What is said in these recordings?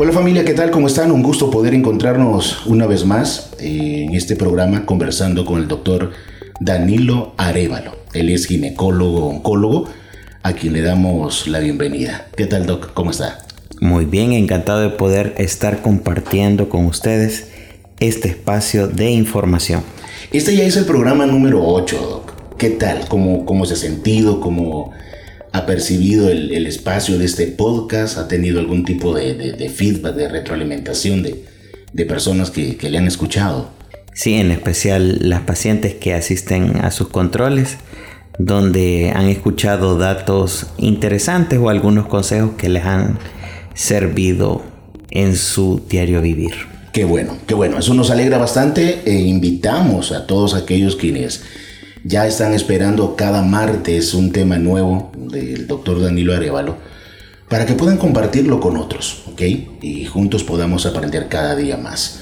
Hola familia, ¿qué tal? ¿Cómo están? Un gusto poder encontrarnos una vez más en este programa conversando con el doctor Danilo Arevalo. Él es ginecólogo, oncólogo, a quien le damos la bienvenida. ¿Qué tal, Doc? ¿Cómo está? Muy bien, encantado de poder estar compartiendo con ustedes este espacio de información. Este ya es el programa número 8, Doc. ¿Qué tal? ¿Cómo, cómo se ha sentido? ¿Cómo ha percibido el, espacio de este podcast? ¿Ha tenido algún tipo de, feedback, de retroalimentación de, de personas que, que le han escuchado? Sí, en especial las pacientes que asisten a sus controles, donde han escuchado datos interesantes o algunos consejos que les han servido en su diario vivir. Qué bueno, qué bueno. Eso nos alegra bastante e invitamos a todos aquellos quienes ya están esperando cada martes un tema nuevo del doctor Danilo Arevalo para que puedan compartirlo con otros, ¿ok? Y juntos podamos aprender cada día más.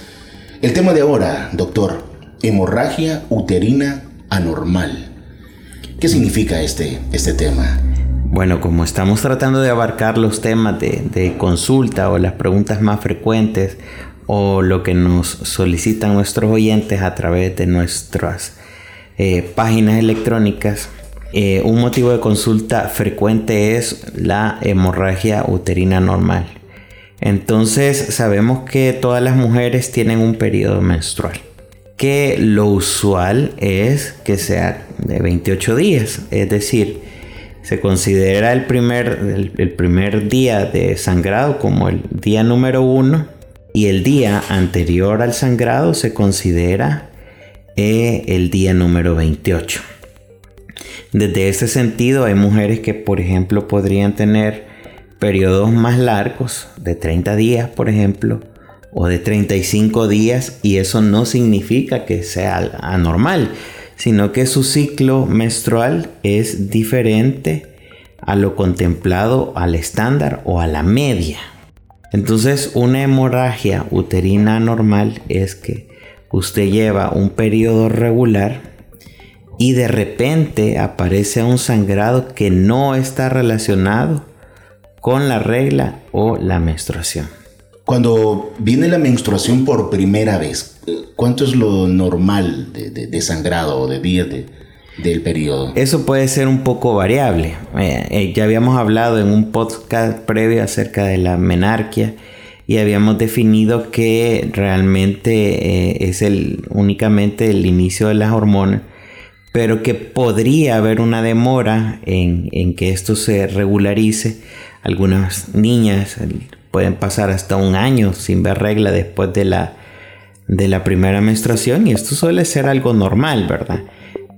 El tema de ahora, doctor, hemorragia uterina anormal. ¿Qué significa este, este tema? Bueno, como estamos tratando de abarcar los temas de, consulta o las preguntas más frecuentes o lo que nos solicitan nuestros oyentes a través de nuestras eh, páginas electrónicas, eh, un motivo de consulta frecuente es la hemorragia uterina normal. Entonces sabemos que todas las mujeres tienen un periodo menstrual, que lo usual es que sea de 28 días, es decir, se considera el primer, el, primer día de sangrado como el día número uno y el día anterior al sangrado se considera eh, el día número 28. Desde ese sentido hay mujeres que por ejemplo podrían tener periodos más largos, de 30 días por ejemplo, o de 35 días, y eso no significa que sea anormal, sino que su ciclo menstrual es diferente a lo contemplado al estándar o a la media. Entonces una hemorragia uterina normal es que usted lleva un periodo regular y de repente aparece un sangrado que no está relacionado con la regla o la menstruación. Cuando viene la menstruación por primera vez, ¿cuánto es lo normal de, sangrado o de días del periodo? Eso puede ser un poco variable. Eh, eh, ya habíamos hablado en un podcast previo acerca de la menarquia y habíamos definido que realmente eh, es el, únicamente el inicio de las hormonas, pero que podría haber una demora en, en que esto se regularice algunas niñas pueden pasar hasta un año sin ver regla después de la, de la primera menstruación y esto suele ser algo normal, ¿verdad?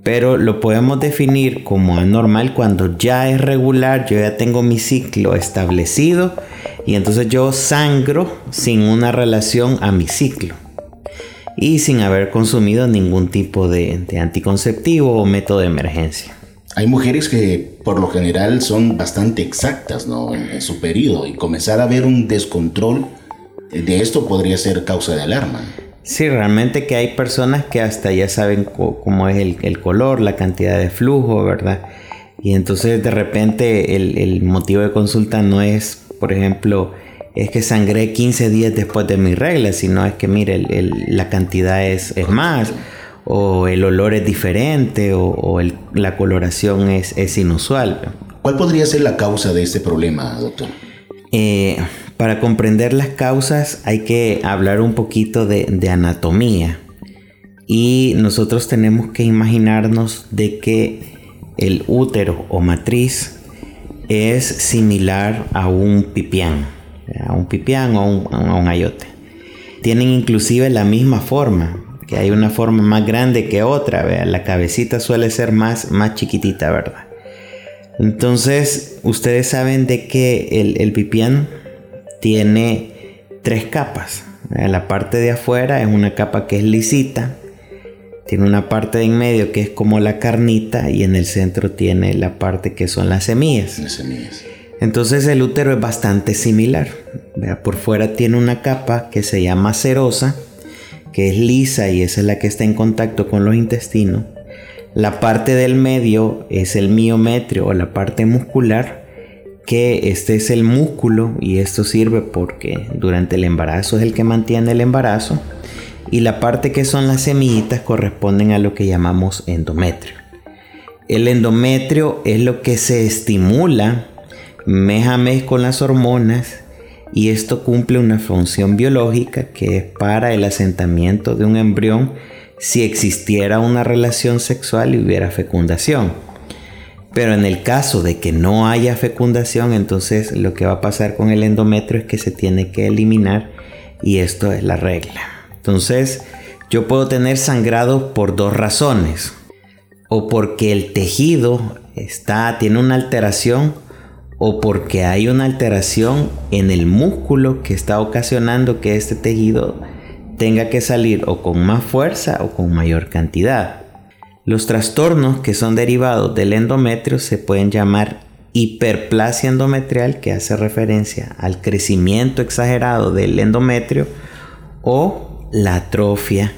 Pero lo podemos definir como anormal cuando ya es regular, yo ya tengo mi ciclo establecido y entonces yo sangro sin una relación a mi ciclo y sin haber consumido ningún tipo de, de anticonceptivo o método de emergencia. Hay mujeres que por lo general son bastante exactas ¿no? en, su periodo y comenzar a ver un descontrol de esto podría ser causa de alarma. Sí, realmente que hay personas que hasta ya saben cómo es el, color, la cantidad de flujo, ¿verdad? Y entonces de repente el, motivo de consulta no es, por ejemplo, es que sangré 15 días después de mi regla, sino es que, mire, la cantidad es, es más o el olor es diferente o, la coloración es, inusual. ¿Cuál podría ser la causa de este problema, doctor? Eh, para comprender las causas hay que hablar un poquito de, anatomía y nosotros tenemos que imaginarnos de que el útero o matriz es similar a un pipián, a un pipián o a un ayote. Tienen inclusive la misma forma, que hay una forma más grande que otra, vean, la cabecita suele ser más, más chiquitita, ¿verdad? Entonces, ustedes saben de que el, el pipián tiene tres capas. La parte de afuera es una capa que es lisita, tiene una parte de en medio que es como la carnita y en el centro tiene la parte que son las semillas. Las semillas. Entonces el útero es bastante similar. Por fuera tiene una capa que se llama serosa que es lisa y esa es la que está en contacto con los intestinos. La parte del medio es el miometrio o la parte muscular que este es el músculo y esto sirve porque durante el embarazo es el que mantiene el embarazo y la parte que son las semillitas corresponden a lo que llamamos endometrio. El endometrio es lo que se estimula mes a mes con las hormonas y esto cumple una función biológica que es para el asentamiento de un embrión si existiera una relación sexual y hubiera fecundación. Pero en el caso de que no haya fecundación, entonces lo que va a pasar con el endometrio es que se tiene que eliminar y esto es la regla. Entonces, yo puedo tener sangrado por dos razones. O porque el tejido está, tiene una alteración o porque hay una alteración en el músculo que está ocasionando que este tejido tenga que salir o con más fuerza o con mayor cantidad. Los trastornos que son derivados del endometrio se pueden llamar hiperplasia endometrial, que hace referencia al crecimiento exagerado del endometrio, o la atrofia,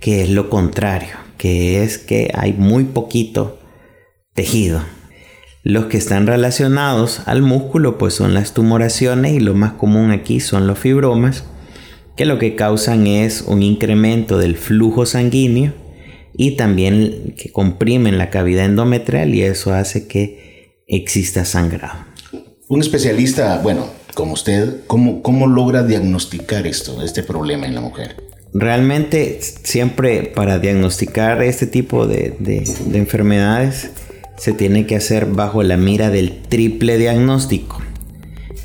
que es lo contrario, que es que hay muy poquito tejido. Los que están relacionados al músculo pues son las tumoraciones y lo más común aquí son los fibromas, que lo que causan es un incremento del flujo sanguíneo y también que comprimen la cavidad endometrial y eso hace que exista sangrado. Un especialista, bueno, como usted, ¿cómo, cómo logra diagnosticar esto, este problema en la mujer? Realmente siempre para diagnosticar este tipo de, de enfermedades, se tiene que hacer bajo la mira del triple diagnóstico.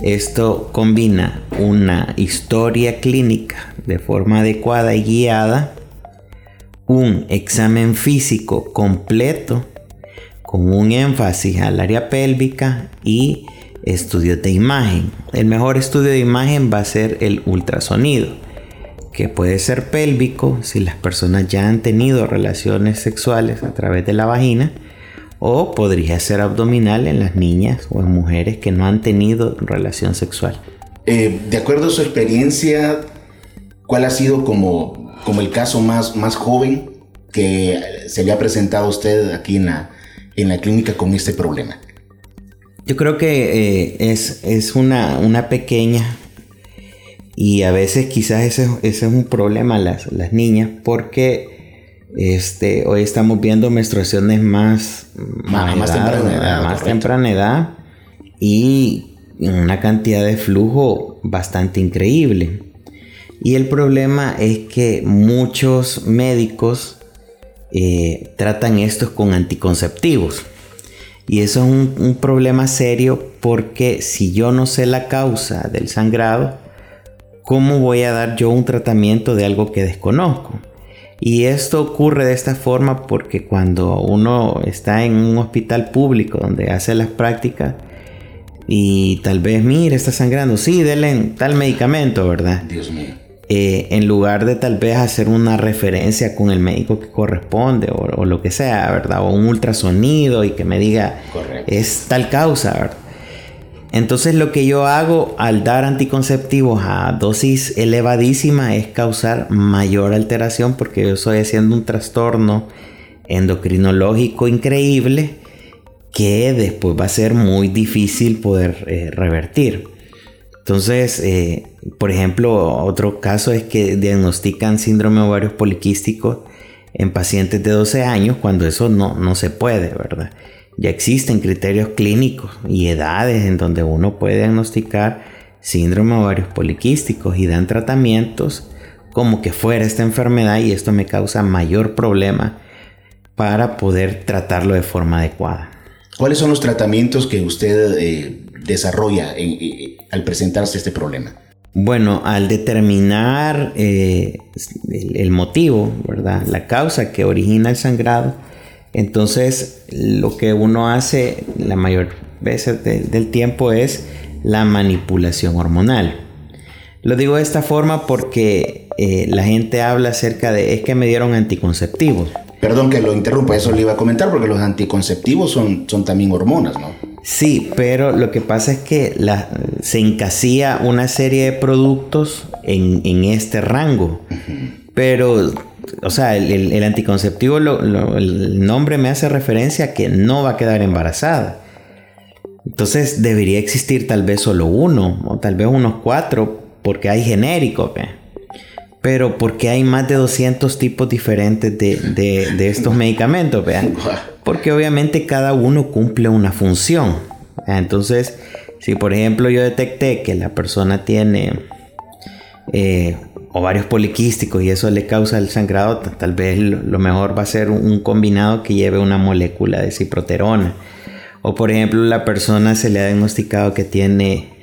Esto combina una historia clínica de forma adecuada y guiada, un examen físico completo con un énfasis al área pélvica y estudios de imagen. El mejor estudio de imagen va a ser el ultrasonido, que puede ser pélvico si las personas ya han tenido relaciones sexuales a través de la vagina o podría ser abdominal en las niñas o en mujeres que no han tenido relación sexual. Eh, de acuerdo a su experiencia, ¿cuál ha sido como, como el caso más, más joven que se le ha presentado a usted aquí en la, en la clínica con este problema? Yo creo que eh, es, es una, una, pequeña y a veces quizás ese, ese es un problema las, las niñas porque este, hoy estamos viendo menstruaciones más, más, temprana edad, más temprana edad y una cantidad de flujo bastante increíble. Y el problema es que muchos médicos eh, tratan estos con anticonceptivos. Y eso es un, problema serio porque si yo no sé la causa del sangrado, ¿cómo voy a dar yo un tratamiento de algo que desconozco? Y esto ocurre de esta forma porque cuando uno está en un hospital público donde hace las prácticas y tal vez, mire, está sangrando, sí, denle tal medicamento, ¿verdad? Dios mío. Eh, en lugar de tal vez hacer una referencia con el médico que corresponde o, lo que sea, ¿verdad? O un ultrasonido y que me diga, es tal causa, ¿verdad? Entonces lo que yo hago al dar anticonceptivos a dosis elevadísima es causar mayor alteración porque yo estoy haciendo un trastorno endocrinológico increíble que después va a ser muy difícil poder eh, revertir. Entonces, eh, por ejemplo, otro caso es que diagnostican síndrome ovarios poliquísticos en pacientes de 12 años cuando eso no, no se puede, ¿verdad? Ya existen criterios clínicos y edades en donde uno puede diagnosticar síndrome ovarios poliquísticos y dan tratamientos como que fuera esta enfermedad y esto me causa mayor problema para poder tratarlo de forma adecuada. ¿Cuáles son los tratamientos que usted eh, desarrolla al presentarse este problema? Bueno, al determinar eh, el, el, motivo, ¿verdad? La causa que origina el sangrado, entonces, lo que uno hace la mayor veces del tiempo es la manipulación hormonal. Lo digo de esta forma porque eh, la gente habla acerca de es que me dieron anticonceptivos. Perdón que lo interrumpa, eso le iba a comentar porque los anticonceptivos son, son también hormonas, ¿no? Sí, pero lo que pasa es que se encasilla una serie de productos en, este rango. Pero o sea, el, anticonceptivo, el nombre me hace referencia a que no va a quedar embarazada. Entonces debería existir tal vez solo uno o tal vez unos cuatro porque hay genéricos. Pero porque hay más de 200 tipos diferentes de, estos medicamentos. Porque obviamente cada uno cumple una función. Entonces, si por ejemplo yo detecté que la persona tiene eh, ovarios poliquísticos y eso le causa el sangrado, tal vez lo mejor va a ser un combinado que lleve una molécula de ciproterona. O por ejemplo la persona se le ha diagnosticado que tiene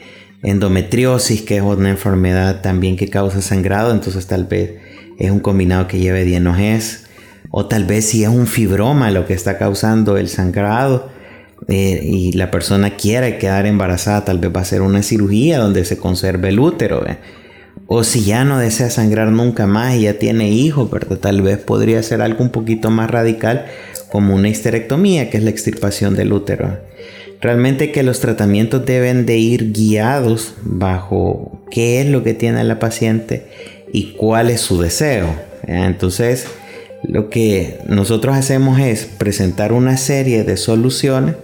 endometriosis, que es una enfermedad también que causa sangrado, entonces tal vez es un combinado que lleve dienogés. O tal vez si es un fibroma lo que está causando el sangrado eh, y la persona quiere quedar embarazada, tal vez va a ser una cirugía donde se conserve el útero. O si ya no desea sangrar nunca más y ya tiene hijos, tal vez podría ser algo un poquito más radical como una histerectomía, que es la extirpación del útero. Realmente que los tratamientos deben de ir guiados bajo qué es lo que tiene la paciente y cuál es su deseo. Entonces, lo que nosotros hacemos es presentar una serie de soluciones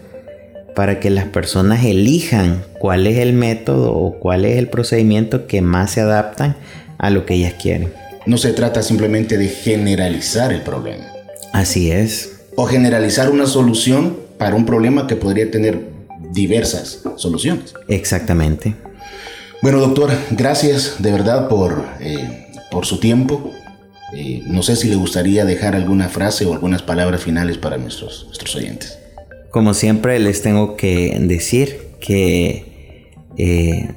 para que las personas elijan cuál es el método o cuál es el procedimiento que más se adaptan a lo que ellas quieren. No se trata simplemente de generalizar el problema. Así es. O generalizar una solución para un problema que podría tener diversas soluciones. Exactamente. Bueno, doctor, gracias de verdad por, eh, por su tiempo. Eh, no sé si le gustaría dejar alguna frase o algunas palabras finales para nuestros, nuestros oyentes. Como siempre les tengo que decir que eh,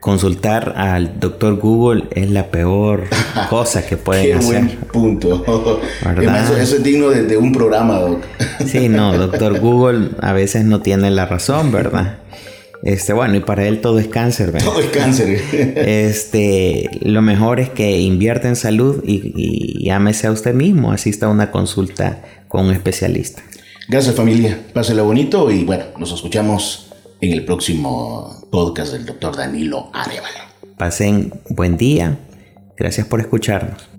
consultar al doctor Google es la peor cosa que pueden Qué hacer. Buen punto. Eso, eso, es digno de, un programa, doc. sí, no, doctor Google a veces no tiene la razón, ¿verdad? Este, bueno, y para él todo es cáncer, ¿verdad? Todo es cáncer. este, lo mejor es que invierta en salud y, y llámese a usted mismo, asista a una consulta con un especialista. Gracias familia, pásela bonito y bueno, nos escuchamos en el próximo podcast del doctor Danilo Arevalo. Pasen buen día. Gracias por escucharnos.